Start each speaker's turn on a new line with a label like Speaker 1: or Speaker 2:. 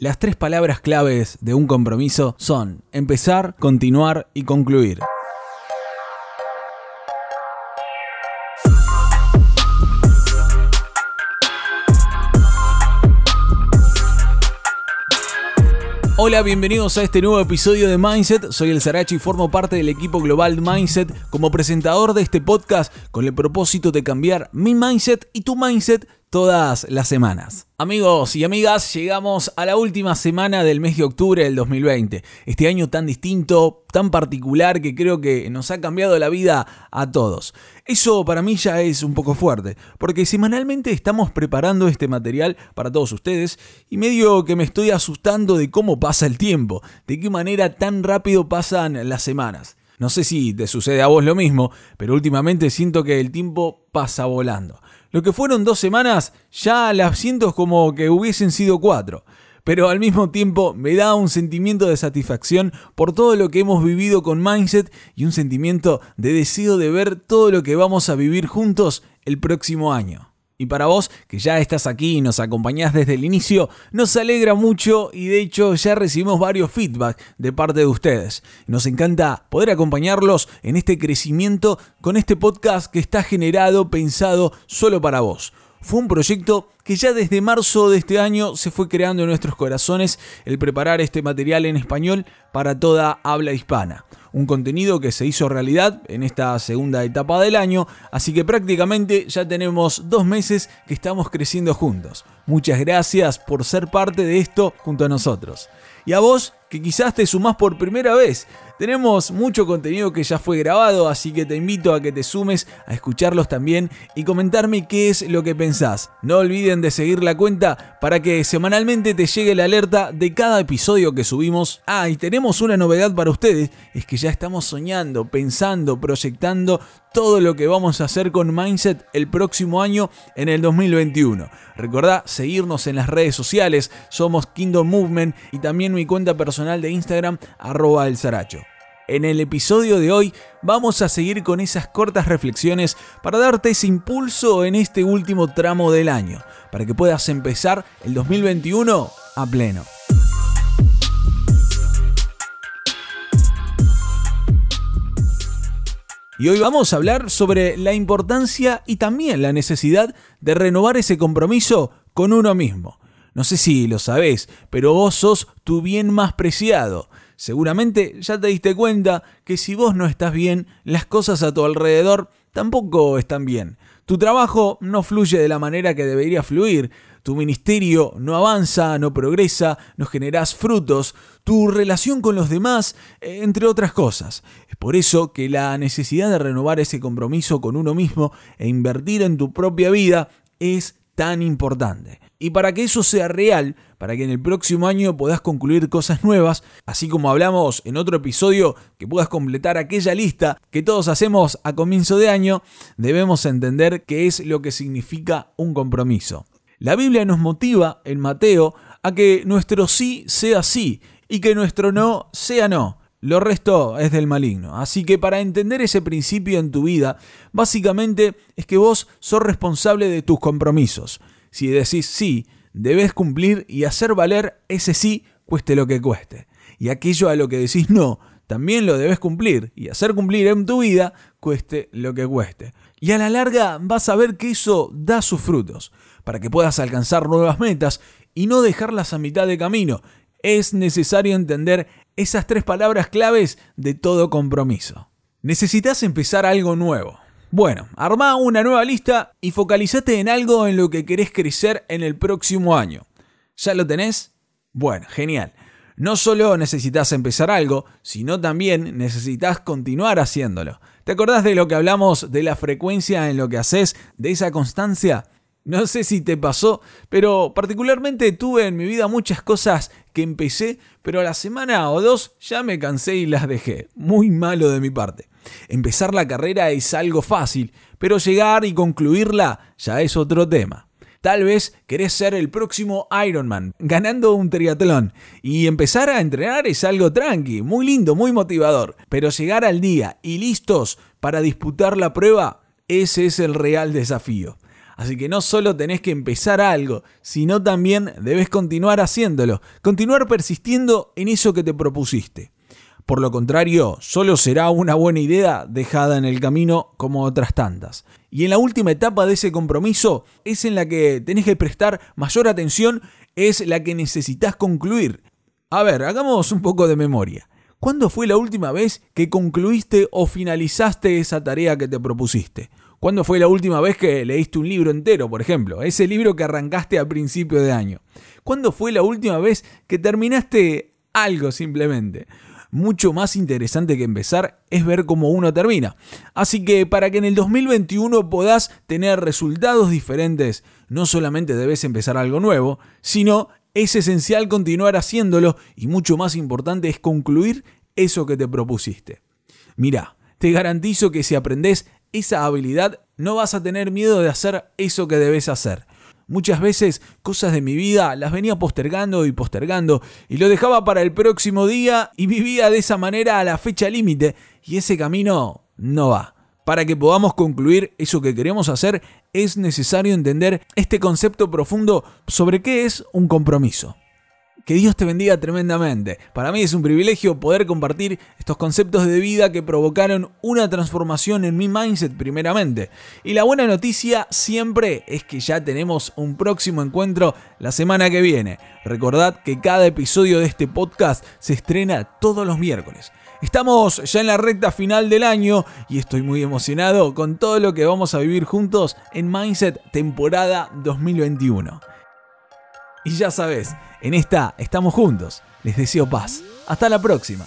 Speaker 1: Las tres palabras claves de un compromiso son empezar, continuar y concluir. Hola, bienvenidos a este nuevo episodio de Mindset. Soy el Sarachi y formo parte del equipo global Mindset como presentador de este podcast con el propósito de cambiar mi mindset y tu mindset todas las semanas. Amigos y amigas, llegamos a la última semana del mes de octubre del 2020. Este año tan distinto, tan particular que creo que nos ha cambiado la vida a todos. Eso para mí ya es un poco fuerte, porque semanalmente estamos preparando este material para todos ustedes y medio que me estoy asustando de cómo pasa el tiempo, de qué manera tan rápido pasan las semanas. No sé si te sucede a vos lo mismo, pero últimamente siento que el tiempo pasa volando. Lo que fueron dos semanas, ya las siento como que hubiesen sido cuatro. Pero al mismo tiempo me da un sentimiento de satisfacción por todo lo que hemos vivido con Mindset y un sentimiento de deseo de ver todo lo que vamos a vivir juntos el próximo año. Y para vos, que ya estás aquí y nos acompañás desde el inicio, nos alegra mucho y de hecho ya recibimos varios feedback de parte de ustedes. Nos encanta poder acompañarlos en este crecimiento con este podcast que está generado, pensado solo para vos. Fue un proyecto que ya desde marzo de este año se fue creando en nuestros corazones el preparar este material en español para toda habla hispana un contenido que se hizo realidad en esta segunda etapa del año, así que prácticamente ya tenemos dos meses que estamos creciendo juntos. Muchas gracias por ser parte de esto junto a nosotros. Y a vos, que quizás te sumás por primera vez, tenemos mucho contenido que ya fue grabado, así que te invito a que te sumes a escucharlos también y comentarme qué es lo que pensás. No de seguir la cuenta para que semanalmente te llegue la alerta de cada episodio que subimos. Ah, y tenemos una novedad para ustedes, es que ya estamos soñando, pensando, proyectando todo lo que vamos a hacer con Mindset el próximo año en el 2021. Recordá seguirnos en las redes sociales, somos Kingdom Movement y también mi cuenta personal de Instagram, arroba el Zaracho. En el episodio de hoy vamos a seguir con esas cortas reflexiones para darte ese impulso en este último tramo del año, para que puedas empezar el 2021 a pleno. Y hoy vamos a hablar sobre la importancia y también la necesidad de renovar ese compromiso con uno mismo. No sé si lo sabés, pero vos sos tu bien más preciado. Seguramente ya te diste cuenta que si vos no estás bien, las cosas a tu alrededor tampoco están bien. Tu trabajo no fluye de la manera que debería fluir, tu ministerio no avanza, no progresa, no generas frutos, tu relación con los demás, entre otras cosas. Es por eso que la necesidad de renovar ese compromiso con uno mismo e invertir en tu propia vida es tan importante. Y para que eso sea real, para que en el próximo año puedas concluir cosas nuevas, así como hablamos en otro episodio, que puedas completar aquella lista que todos hacemos a comienzo de año, debemos entender qué es lo que significa un compromiso. La Biblia nos motiva en Mateo a que nuestro sí sea sí y que nuestro no sea no. Lo resto es del maligno. Así que para entender ese principio en tu vida, básicamente es que vos sos responsable de tus compromisos. Si decís sí, debes cumplir y hacer valer ese sí, cueste lo que cueste. Y aquello a lo que decís no, también lo debes cumplir y hacer cumplir en tu vida, cueste lo que cueste. Y a la larga vas a ver que eso da sus frutos, para que puedas alcanzar nuevas metas y no dejarlas a mitad de camino. Es necesario entender esas tres palabras claves de todo compromiso. Necesitas empezar algo nuevo. Bueno, arma una nueva lista y focalizate en algo en lo que querés crecer en el próximo año. ¿Ya lo tenés? Bueno, genial. No solo necesitas empezar algo, sino también necesitas continuar haciéndolo. ¿Te acordás de lo que hablamos de la frecuencia en lo que haces, de esa constancia? No sé si te pasó, pero particularmente tuve en mi vida muchas cosas que empecé, pero a la semana o dos ya me cansé y las dejé. Muy malo de mi parte. Empezar la carrera es algo fácil, pero llegar y concluirla ya es otro tema. Tal vez querés ser el próximo Ironman, ganando un triatlón. Y empezar a entrenar es algo tranqui, muy lindo, muy motivador. Pero llegar al día y listos para disputar la prueba, ese es el real desafío. Así que no solo tenés que empezar algo, sino también debes continuar haciéndolo, continuar persistiendo en eso que te propusiste. Por lo contrario, solo será una buena idea dejada en el camino como otras tantas. Y en la última etapa de ese compromiso es en la que tenés que prestar mayor atención, es la que necesitas concluir. A ver, hagamos un poco de memoria. ¿Cuándo fue la última vez que concluiste o finalizaste esa tarea que te propusiste? ¿Cuándo fue la última vez que leíste un libro entero, por ejemplo? Ese libro que arrancaste a principio de año. ¿Cuándo fue la última vez que terminaste algo simplemente? Mucho más interesante que empezar es ver cómo uno termina. Así que para que en el 2021 puedas tener resultados diferentes, no solamente debes empezar algo nuevo, sino es esencial continuar haciéndolo y mucho más importante es concluir eso que te propusiste. Mira, te garantizo que si aprendes esa habilidad no vas a tener miedo de hacer eso que debes hacer. Muchas veces cosas de mi vida las venía postergando y postergando y lo dejaba para el próximo día y vivía de esa manera a la fecha límite y ese camino no va. Para que podamos concluir eso que queremos hacer es necesario entender este concepto profundo sobre qué es un compromiso. Que Dios te bendiga tremendamente. Para mí es un privilegio poder compartir estos conceptos de vida que provocaron una transformación en mi mindset primeramente. Y la buena noticia siempre es que ya tenemos un próximo encuentro la semana que viene. Recordad que cada episodio de este podcast se estrena todos los miércoles. Estamos ya en la recta final del año y estoy muy emocionado con todo lo que vamos a vivir juntos en Mindset temporada 2021. Y ya sabes, en esta estamos juntos. Les deseo paz. Hasta la próxima.